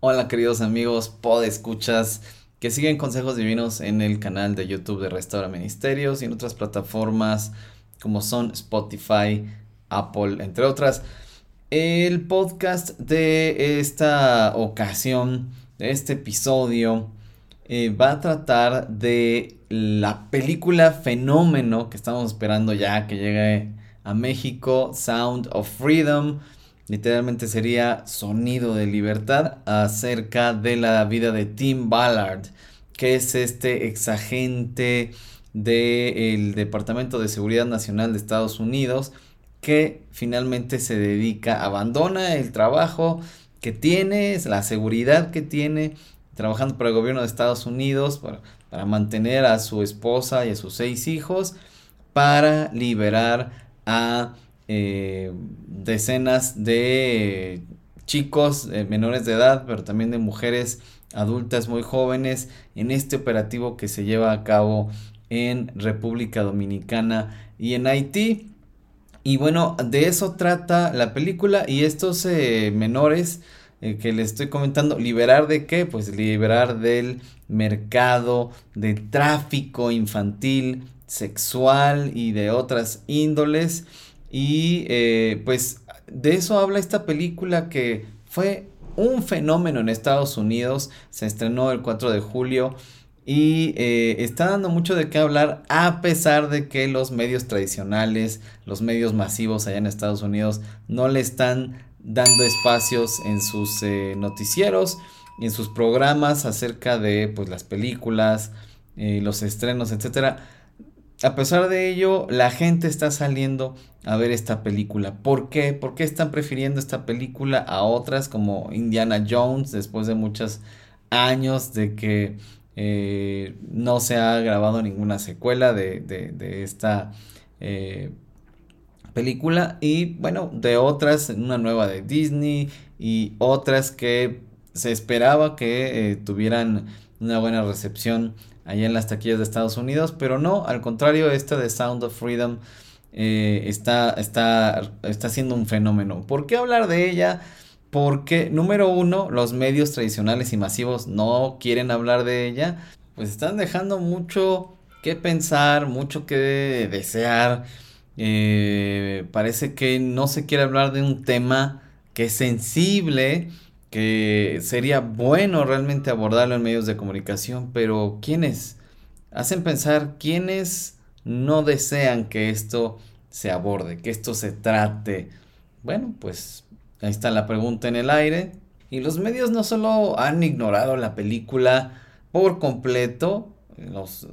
Hola queridos amigos, pod escuchas que siguen consejos divinos en el canal de YouTube de Restaura Ministerios y en otras plataformas como son Spotify, Apple, entre otras. El podcast de esta ocasión, de este episodio, eh, va a tratar de la película fenómeno que estamos esperando ya que llegue a México, Sound of Freedom. Literalmente sería Sonido de Libertad acerca de la vida de Tim Ballard, que es este exagente del Departamento de Seguridad Nacional de Estados Unidos que finalmente se dedica, abandona el trabajo que tiene, la seguridad que tiene, trabajando para el gobierno de Estados Unidos, para, mantener a su esposa y a sus seis hijos, para liberar a eh, decenas de chicos eh, menores de edad, pero también de mujeres adultas muy jóvenes en este operativo que se lleva a cabo en República Dominicana y en Haití. Y bueno, de eso trata la película y estos eh, menores que les estoy comentando, liberar de qué? Pues liberar del mercado de tráfico infantil, sexual y de otras índoles. Y eh, pues de eso habla esta película que fue un fenómeno en Estados Unidos, se estrenó el 4 de julio y eh, está dando mucho de qué hablar a pesar de que los medios tradicionales, los medios masivos allá en Estados Unidos no le están dando espacios en sus eh, noticieros y en sus programas acerca de pues, las películas, los estrenos, etc. A pesar de ello, la gente está saliendo a ver esta película. ¿Por qué? ¿Por qué están prefiriendo esta película a otras como Indiana Jones después de muchos años de que eh, no se ha grabado ninguna secuela de, esta eh, película. Y bueno, de otras, una nueva de Disney y otras que se esperaba que eh, tuvieran una buena recepción allá en las taquillas de Estados Unidos. Pero no, al contrario, esta de Sound of Freedom está, está, está siendo un fenómeno. ¿Por qué hablar de ella? Porque, número uno, los medios tradicionales y masivos no quieren hablar de ella. Pues están dejando mucho que pensar, mucho que desear. Eh, parece que no se quiere hablar de un tema que es sensible, que sería bueno realmente abordarlo en medios de comunicación, pero ¿quiénes? Hacen pensar quiénes no desean que esto se aborde, que esto se trate. Bueno, pues Ahí está la pregunta en el aire. Y los medios no solo han ignorado la película por completo,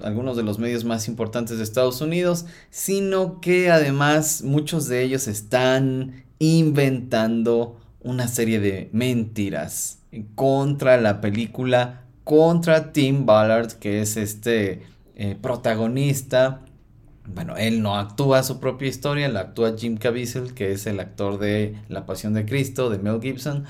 algunos de los medios más importantes de Estados Unidos, sino que además muchos de ellos están inventando una serie de mentiras contra la película, contra Tim Ballard, que es este eh, protagonista bueno, él no actúa su propia historia, la actúa Jim Caviezel, que es el actor de La Pasión de Cristo, de Mel Gibson.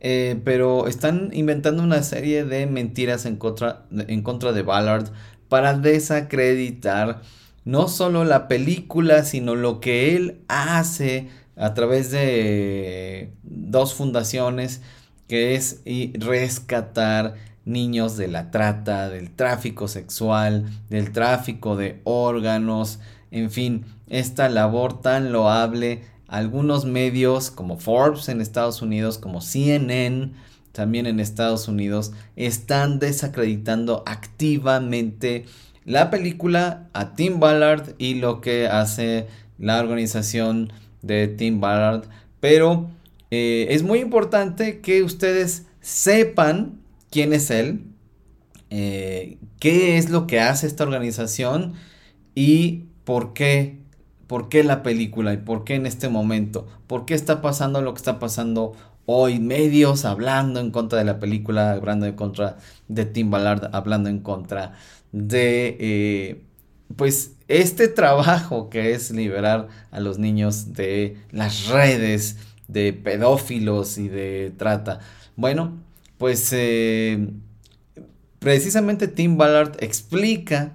Eh, pero están inventando una serie de mentiras en contra, en contra de Ballard para desacreditar no solo la película, sino lo que él hace a través de dos fundaciones, que es rescatar niños de la trata, del tráfico sexual, del tráfico de órganos, en fin, esta labor tan loable. Algunos medios como Forbes en Estados Unidos, como CNN también en Estados Unidos, están desacreditando activamente la película a Tim Ballard y lo que hace la organización de Tim Ballard. Pero eh, es muy importante que ustedes sepan quién es él, eh, qué es lo que hace esta organización y por qué, por qué la película y por qué en este momento, por qué está pasando lo que está pasando hoy, medios hablando en contra de la película, hablando en contra de Tim Ballard, hablando en contra de, eh, pues, este trabajo que es liberar a los niños de las redes de pedófilos y de trata. Bueno, pues eh, precisamente Tim Ballard explica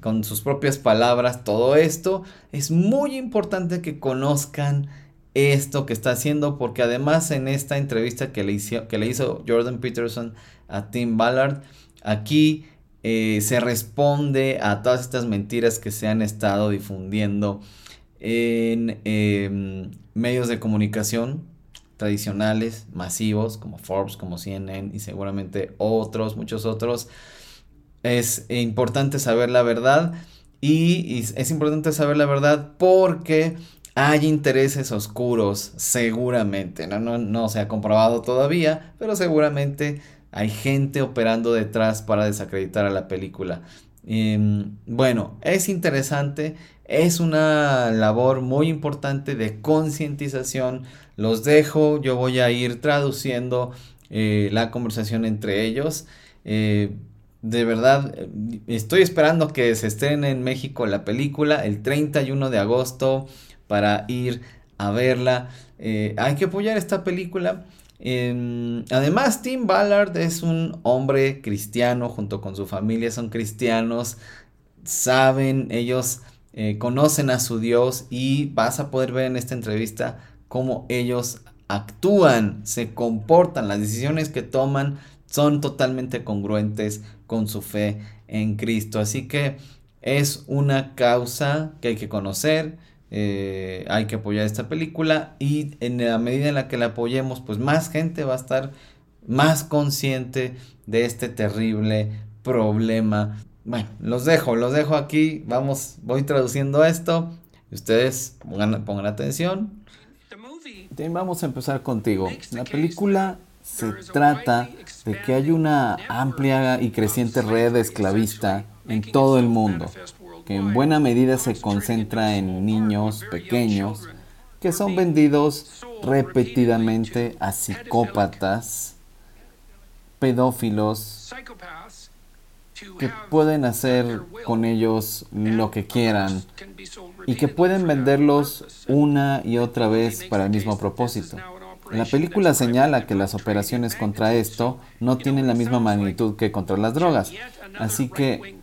con sus propias palabras todo esto. Es muy importante que conozcan esto que está haciendo, porque además en esta entrevista que le hizo, que le hizo Jordan Peterson a Tim Ballard, aquí eh, se responde a todas estas mentiras que se han estado difundiendo en em, medios de comunicación tradicionales, masivos, como Forbes, como CNN y seguramente otros, muchos otros. Es importante saber la verdad y, es importante saber la verdad porque hay intereses oscuros, seguramente. No, no, no se ha comprobado todavía, pero seguramente hay gente operando detrás para desacreditar a la película. Em, bueno, es interesante, es una labor muy importante de concientización. Los dejo, yo voy a ir traduciendo eh, la conversación entre ellos. Eh, de verdad, estoy esperando que se estrene en México la película el 31 de agosto para ir a verla. Eh, hay que apoyar esta película. Además, Tim Ballard es un hombre cristiano junto con su familia, son cristianos, saben, ellos eh, conocen a su Dios y vas a poder ver en esta entrevista cómo ellos actúan, se comportan, las decisiones que toman son totalmente congruentes con su fe en Cristo. Así que es una causa que hay que conocer, eh, hay que apoyar esta película y en la medida en la que la apoyemos, pues más gente va a estar más consciente de este terrible problema bueno, los dejo, los dejo aquí. Vamos, voy traduciendo esto. Ustedes pongan, pongan atención. Vamos a empezar contigo. La película se trata de que hay una amplia y creciente red esclavista en todo el mundo, que en buena medida se concentra en niños pequeños que son vendidos repetidamente a psicópatas, pedófilos, que pueden hacer con ellos lo que quieran y que pueden venderlos una y otra vez para el mismo propósito. La película señala que las operaciones contra esto no tienen la misma magnitud que contra las drogas, así que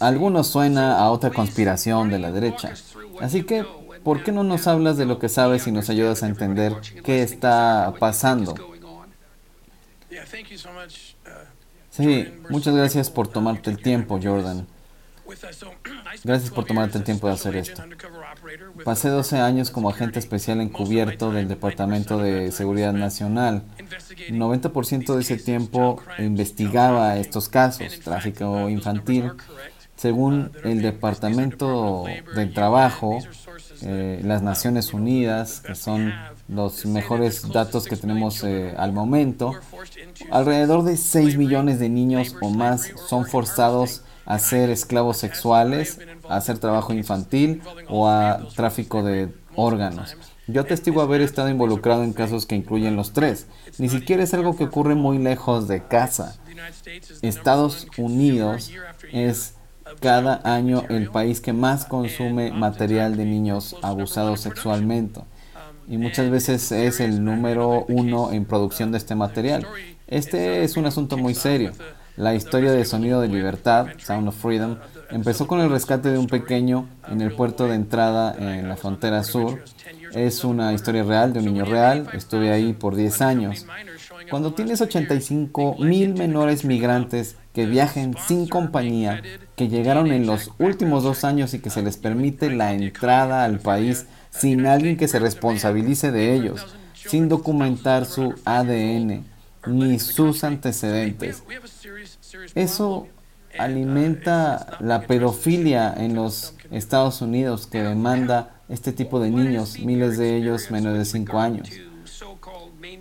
algunos suena a otra conspiración de la derecha. Así que, ¿por qué no nos hablas de lo que sabes y nos ayudas a entender qué está pasando? Sí, muchas gracias por tomarte el tiempo, Jordan. Gracias por tomarte el tiempo de hacer esto. Pasé 12 años como agente especial encubierto del Departamento de Seguridad Nacional. 90% de ese tiempo investigaba estos casos, tráfico infantil. Según el Departamento del Trabajo, eh, las Naciones Unidas, que son los mejores datos que tenemos eh, al momento, alrededor de 6 millones de niños o más son forzados a ser esclavos sexuales, a hacer trabajo infantil o a tráfico de órganos. Yo atestigo haber estado involucrado en casos que incluyen los tres. Ni siquiera es algo que ocurre muy lejos de casa. Estados Unidos es cada año el país que más consume material de niños abusados sexualmente y muchas veces es el número uno en producción de este material. Este es un asunto muy serio. La historia de Sonido de Libertad, Sound of Freedom, empezó con el rescate de un pequeño en el puerto de entrada en la frontera sur. Es una historia real de un niño real. Estuve ahí por 10 años. Cuando tienes 85 mil menores migrantes que viajen sin compañía, que llegaron en los últimos dos años y que se les permite la entrada al país sin alguien que se responsabilice de ellos, sin documentar su ADN ni sus antecedentes. Eso alimenta la pedofilia en los Estados Unidos que demanda este tipo de niños, miles de ellos menos de 5 años.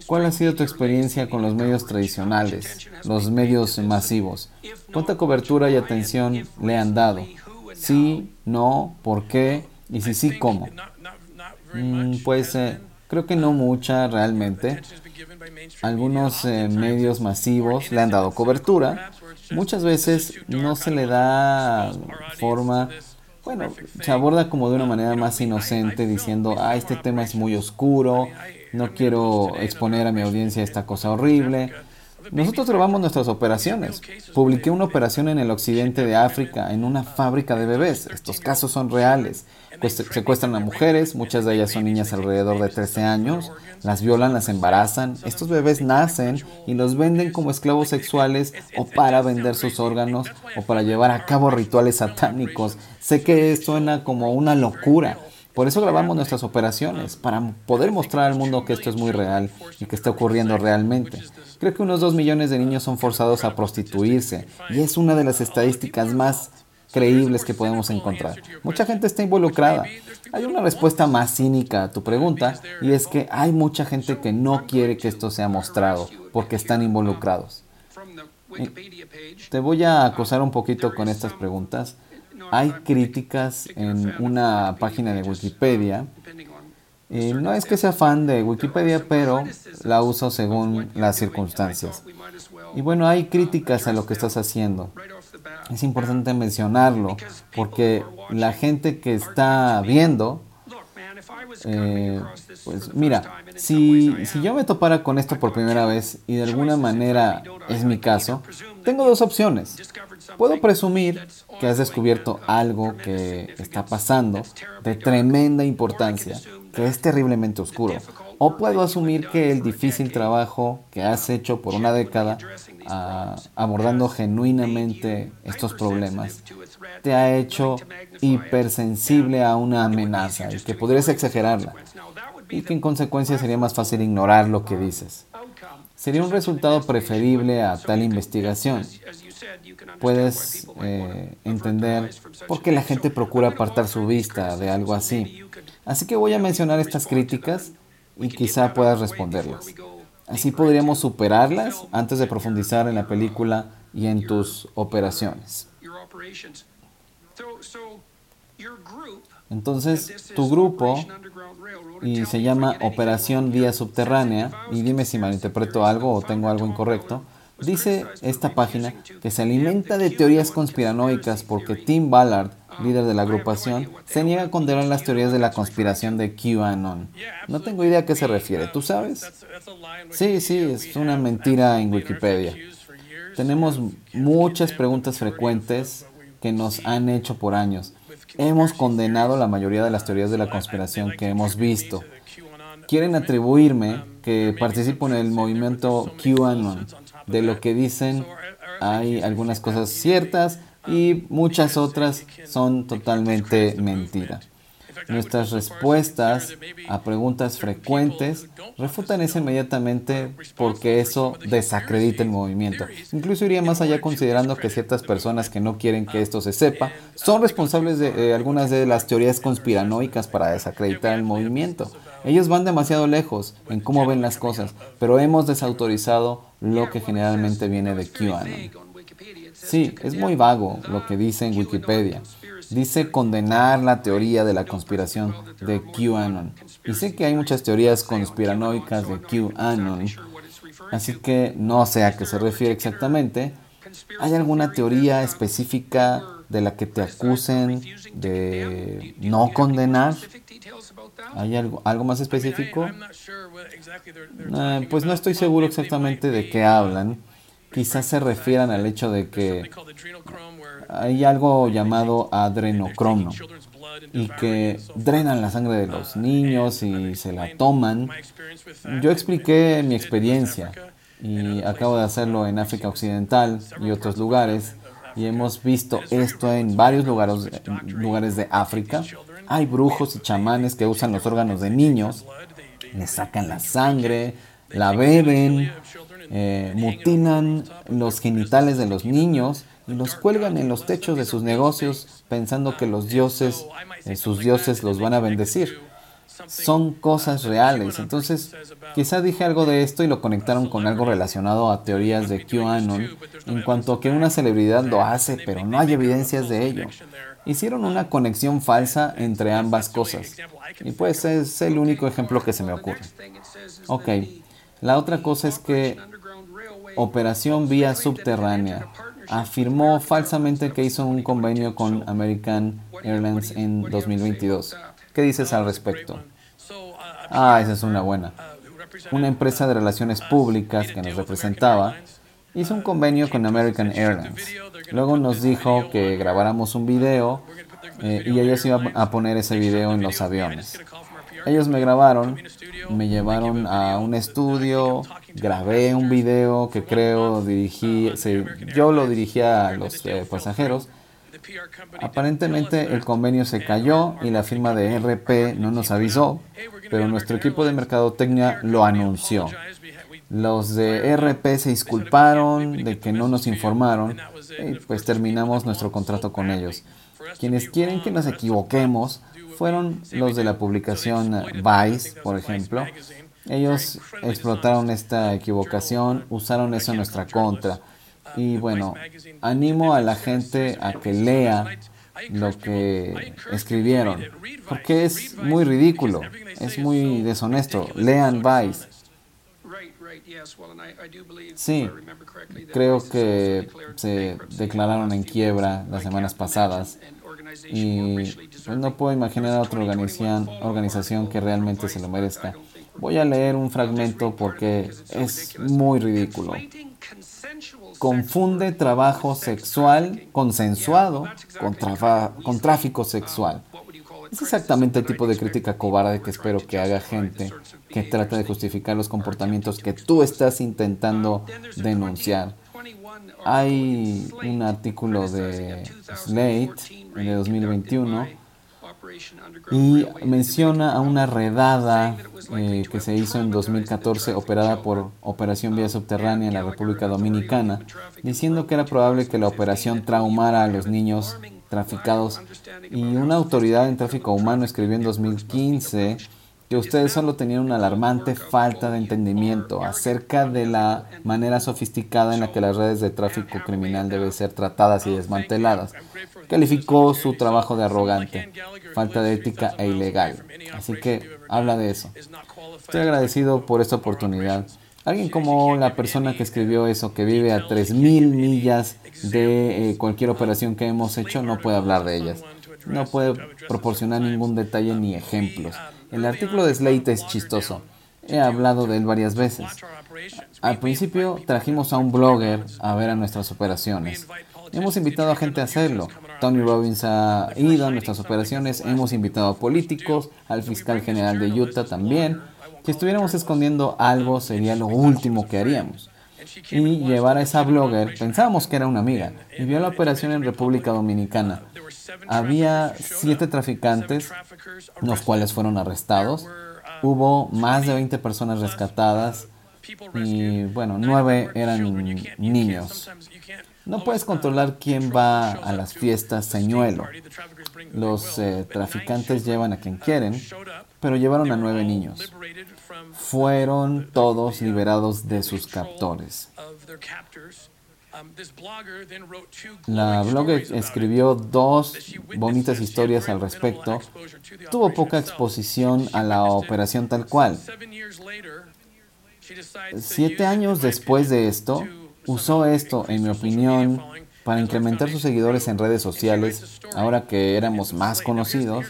¿Cuál ha sido tu experiencia con los medios tradicionales, los medios masivos? ¿Cuánta cobertura y atención le han dado? Sí, no, ¿por qué? Y si sí, ¿cómo? Mm, pues eh, creo que no mucha realmente. Algunos eh, medios masivos le han dado cobertura. Muchas veces no se le da forma, bueno, se aborda como de una manera más inocente diciendo, ah, este tema es muy oscuro, no quiero exponer a mi audiencia esta cosa horrible. Nosotros grabamos nuestras operaciones. Publiqué una operación en el occidente de África en una fábrica de bebés. Estos casos son reales. Pues secuestran a mujeres, muchas de ellas son niñas alrededor de 13 años, las violan, las embarazan. Estos bebés nacen y los venden como esclavos sexuales o para vender sus órganos o para llevar a cabo rituales satánicos. Sé que suena como una locura. Por eso grabamos nuestras operaciones, para poder mostrar al mundo que esto es muy real y que está ocurriendo realmente. Creo que unos 2 millones de niños son forzados a prostituirse y es una de las estadísticas más creíbles que podemos encontrar. Mucha gente está involucrada. Hay una respuesta más cínica a tu pregunta y es que hay mucha gente que no quiere que esto sea mostrado porque están involucrados. Te voy a acosar un poquito con estas preguntas. Hay críticas en una página de Wikipedia. Y no es que sea fan de Wikipedia, pero la uso según las circunstancias. Y bueno, hay críticas a lo que estás haciendo es importante mencionarlo porque la gente que está viendo, eh, pues mira, si, si yo me topara con esto por primera vez y de alguna manera es mi caso, tengo dos opciones. Puedo presumir que has descubierto algo que está pasando de tremenda importancia, que es terriblemente oscuro. O puedo asumir que el difícil trabajo que has hecho por una década abordando genuinamente estos problemas te ha hecho hipersensible a una amenaza y que podrías exagerarla y que en consecuencia sería más fácil ignorar lo que dices. Sería un resultado preferible a tal investigación. Puedes eh, entender por qué la gente procura apartar su vista de algo así. Así que voy a mencionar estas críticas y quizá puedas responderlas. Así podríamos superarlas antes de profundizar en la película y en tus operaciones. Entonces, tu grupo, y se llama Operación Vía Subterránea, y dime si malinterpreto algo o tengo algo incorrecto, dice esta página que se alimenta de teorías conspiranoicas porque Tim Ballard líder de la agrupación, se niega a condenar las teorías de la conspiración de QAnon. No tengo idea a qué se refiere, ¿tú sabes? Sí, sí, es una mentira en Wikipedia. Tenemos muchas preguntas frecuentes que nos han hecho por años. Hemos condenado la mayoría de las teorías de la conspiración que hemos visto. Quieren atribuirme que participo en el movimiento QAnon. De lo que dicen hay algunas cosas ciertas, y muchas otras son totalmente mentira. Nuestras respuestas a preguntas frecuentes refutan eso inmediatamente porque eso desacredita el movimiento. Incluso iría más allá considerando que ciertas personas que no quieren que esto se sepa son responsables de eh, algunas de las teorías conspiranoicas para desacreditar el movimiento. Ellos van demasiado lejos en cómo ven las cosas, pero hemos desautorizado lo que generalmente viene de QAnon. Sí, es muy vago lo que dice en Wikipedia. Dice condenar la teoría de la conspiración de QAnon. Y sé que hay muchas teorías conspiranoicas de QAnon, así que no sé a qué se refiere exactamente. ¿Hay alguna teoría específica de la que te acusen de no condenar? ¿Hay algo, algo más específico? Eh, pues no estoy seguro exactamente de qué hablan quizás se refieran al hecho de que hay algo llamado adrenocromo y que drenan la sangre de los niños y se la toman. Yo expliqué mi experiencia y acabo de hacerlo en África Occidental y otros lugares y hemos visto esto en varios lugares, lugares de África. Hay brujos y chamanes que usan los órganos de niños, les sacan la sangre, la beben, eh, mutinan los genitales de los niños y los cuelgan en los techos de sus negocios pensando que los dioses, eh, sus dioses los van a bendecir. Son cosas reales. Entonces, quizá dije algo de esto y lo conectaron con algo relacionado a teorías de QAnon en cuanto a que una celebridad lo hace, pero no hay evidencias de ello. Hicieron una conexión falsa entre ambas cosas. Y pues es el único ejemplo que se me ocurre. Ok, la otra cosa es que Operación Vía Subterránea afirmó falsamente que hizo un convenio con American Airlines en 2022. ¿Qué dices al respecto? Ah, esa es una buena. una empresa de relaciones públicas que nos representaba hizo un convenio con American Airlines. Luego nos dijo que grabáramos un video eh, y ellos iban a poner ese video en los aviones. Ellos me grabaron, me llevaron a un estudio, grabé un video que creo dirigí, yo lo dirigía a los eh, pasajeros. Aparentemente el convenio se cayó y la firma de RP no nos avisó, pero nuestro equipo de mercadotecnia lo anunció. Los de RP se disculparon de que no nos informaron y pues terminamos nuestro contrato con ellos. Quienes quieren que nos equivoquemos fueron los de la publicación Vice, por ejemplo. Ellos explotaron esta equivocación, usaron eso en nuestra contra. Y bueno, animo a la gente a que lea lo que escribieron, porque es muy ridículo, es muy deshonesto. Lean Vice. Sí, creo que se declararon en quiebra las semanas pasadas y pues, no puedo imaginar a otra organización, organización que realmente se lo merezca. Voy a leer un fragmento porque es muy ridículo. Confunde trabajo sexual consensuado con, tráfico sexual. Es exactamente el tipo de crítica cobarde que espero que haga gente que trata de justificar los comportamientos que tú estás intentando denunciar. Hay un artículo de Slate de 2021 y menciona a una redada eh, que se hizo en 2014 operada por Operación Vía Subterránea en la República Dominicana, diciendo que era probable que la operación traumara a los niños traficados y una autoridad en tráfico humano escribió en 2015 que ustedes solo tenían una alarmante falta de entendimiento acerca de la manera sofisticada en la que las redes de tráfico criminal deben ser tratadas y desmanteladas. Calificó su trabajo de arrogante, falta de ética e ilegal. Así que habla de eso. Estoy agradecido por esta oportunidad. Alguien como la persona que escribió eso, que vive a 3.000 millas de eh, cualquier operación que hemos hecho, no puede hablar de ellas. No puede proporcionar ningún detalle ni ejemplos. El artículo de Slate es chistoso. He hablado de él varias veces. Al principio trajimos a un blogger a ver a nuestras operaciones. Hemos invitado a gente a hacerlo. Tony Robbins ha ido a nuestras operaciones. Hemos invitado a políticos, al fiscal general de Utah también. Si estuviéramos escondiendo algo sería lo último que haríamos. Y llevar a esa blogger, pensábamos que era una amiga, y vio la operación en República Dominicana. Había siete traficantes, los cuales fueron arrestados. Hubo más de 20 personas rescatadas y, bueno, nueve eran niños. No puedes controlar quién va a las fiestas señuelo. Los eh, traficantes llevan a quien quieren, pero llevaron a nueve niños. Fueron todos liberados de sus captores. La blogger escribió dos bonitas historias al respecto. Tuvo poca exposición a la operación tal cual. Siete años después de esto, usó esto, en mi opinión, para incrementar sus seguidores en redes sociales, ahora que éramos más conocidos.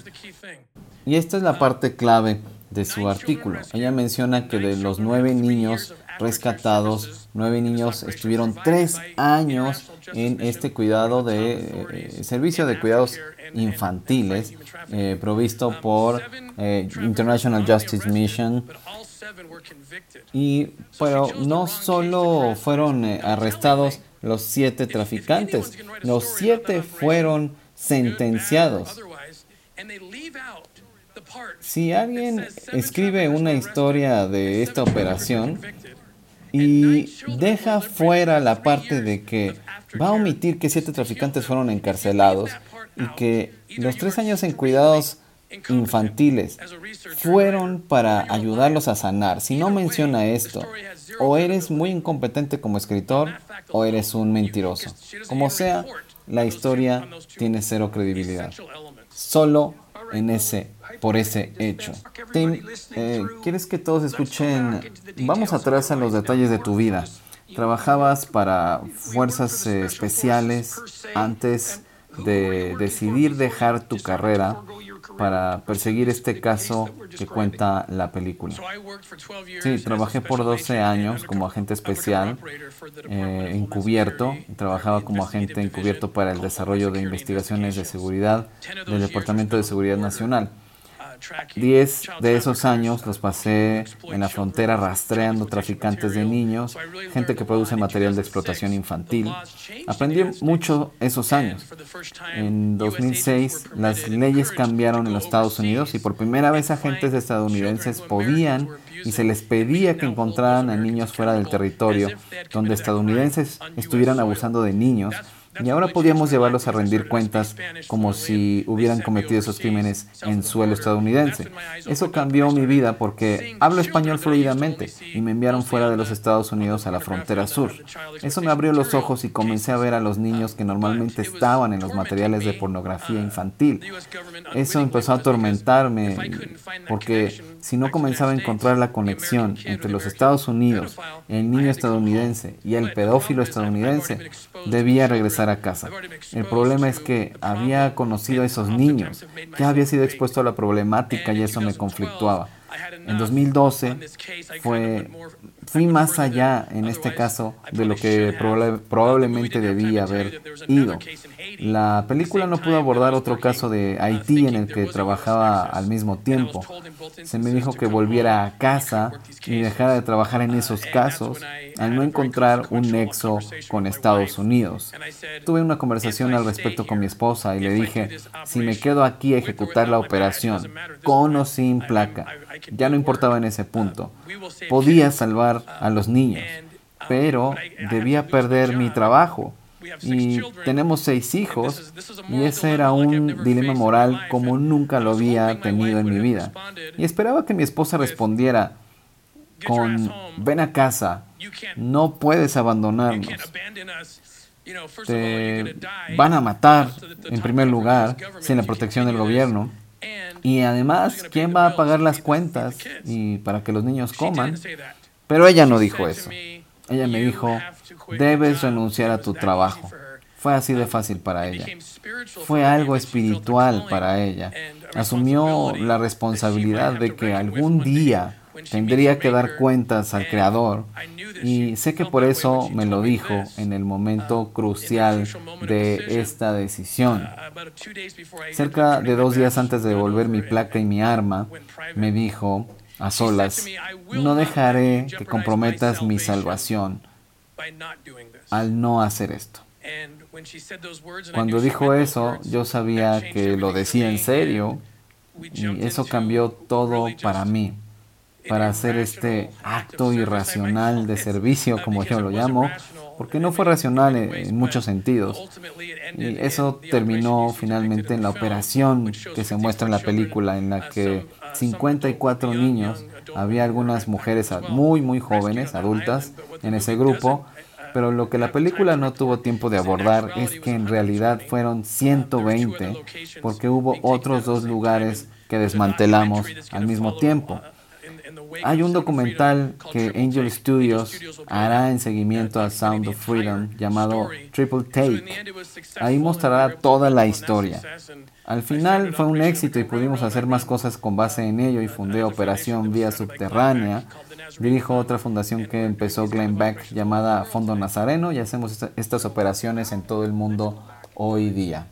Y esta es la parte clave de su artículo. Ella menciona que de los nueve niños rescatados, nueve niños estuvieron tres años en este cuidado de eh, servicio de cuidados infantiles eh, provisto por eh, International Justice Mission. Y pero no solo fueron arrestados los siete traficantes, los siete fueron sentenciados. Si alguien escribe una historia de esta operación y deja fuera la parte de que va a omitir que siete traficantes fueron encarcelados y que los tres años en cuidados infantiles fueron para ayudarlos a sanar. Si no menciona esto, o eres muy incompetente como escritor o eres un mentiroso. Como sea, la historia tiene cero credibilidad. Solo en ese por ese hecho. Tim, eh, ¿quieres que todos escuchen? Vamos atrás a los detalles de tu vida. Trabajabas para fuerzas eh, especiales antes de decidir dejar tu carrera para perseguir este caso que cuenta la película. Sí, trabajé por 12 años como agente especial eh, encubierto. Trabajaba como agente encubierto para el desarrollo de investigaciones de seguridad del Departamento de Seguridad Nacional. Diez de esos años los pasé en la frontera rastreando traficantes de niños, gente que produce material de explotación infantil. Aprendí mucho esos años. En 2006 las leyes cambiaron en los Estados Unidos y por primera vez agentes estadounidenses podían y se les pedía que encontraran a niños fuera del territorio donde estadounidenses estuvieran abusando de niños y ahora podíamos llevarlos a rendir cuentas como si hubieran cometido esos crímenes en suelo estadounidense. Eso cambió mi vida porque hablo español fluidamente y me enviaron fuera de los Estados Unidos a la frontera sur. Eso me abrió los ojos y comencé a ver a los niños que normalmente estaban en los materiales de pornografía infantil. Eso empezó a atormentarme porque si no comenzaba a encontrar la conexión entre los Estados Unidos, el niño estadounidense y el pedófilo estadounidense, debía regresar a casa. El problema es que había conocido a esos niños, que había sido expuesto a la problemática y eso me conflictuaba. En 2012 fue, fui más allá en este caso de lo que probablemente debía haber ido. La película no pudo abordar otro caso de Haití en el que trabajaba al mismo tiempo. Se me dijo que volviera a casa y dejara de trabajar en esos casos al no encontrar un nexo con Estados Unidos. Tuve una conversación al respecto con mi esposa y le dije, si me quedo aquí a ejecutar la operación, con o sin placa, ya no importaba en ese punto. Podía salvar a los niños, pero debía perder mi trabajo. Y tenemos seis hijos y ese era un dilema moral como nunca lo había tenido en mi vida. Y esperaba que mi esposa respondiera con, ven a casa, no puedes abandonarnos. Te van a matar, en primer lugar, sin la protección del gobierno. Y además, ¿quién va a pagar las cuentas y para que los niños coman? Pero ella no dijo eso. Ella me dijo, debes renunciar a tu trabajo. Fue así de fácil para ella. Fue algo espiritual para ella. Asumió la responsabilidad de que algún día tendría que dar cuentas al Creador y sé que por eso me lo dijo en el momento crucial de esta decisión. Cerca de dos días antes de devolver mi placa y mi arma, me dijo a solas, no dejaré que comprometas mi salvación al no hacer esto. Cuando dijo eso, yo sabía que lo decía en serio y eso cambió todo para mí para hacer este acto irracional de servicio, como yo lo llamo, porque no fue racional en, muchos sentidos. Y eso terminó finalmente en la operación que se muestra en la película, en la que 54 niños, había algunas mujeres muy, muy jóvenes, adultas, en ese grupo, pero lo que la película no tuvo tiempo de abordar es que en realidad fueron 120, porque hubo otros dos lugares que desmantelamos al mismo tiempo. Hay un documental que Angel Studios hará en seguimiento a Sound of Freedom llamado Triple Take. Ahí mostrará toda la historia. Al final fue un éxito y pudimos hacer más cosas con base en ello y fundé Operación Vía Subterránea. Dirijo otra fundación que empezó Glenn Beck llamada Fondo Nazareno y hacemos estas operaciones en todo el mundo hoy día.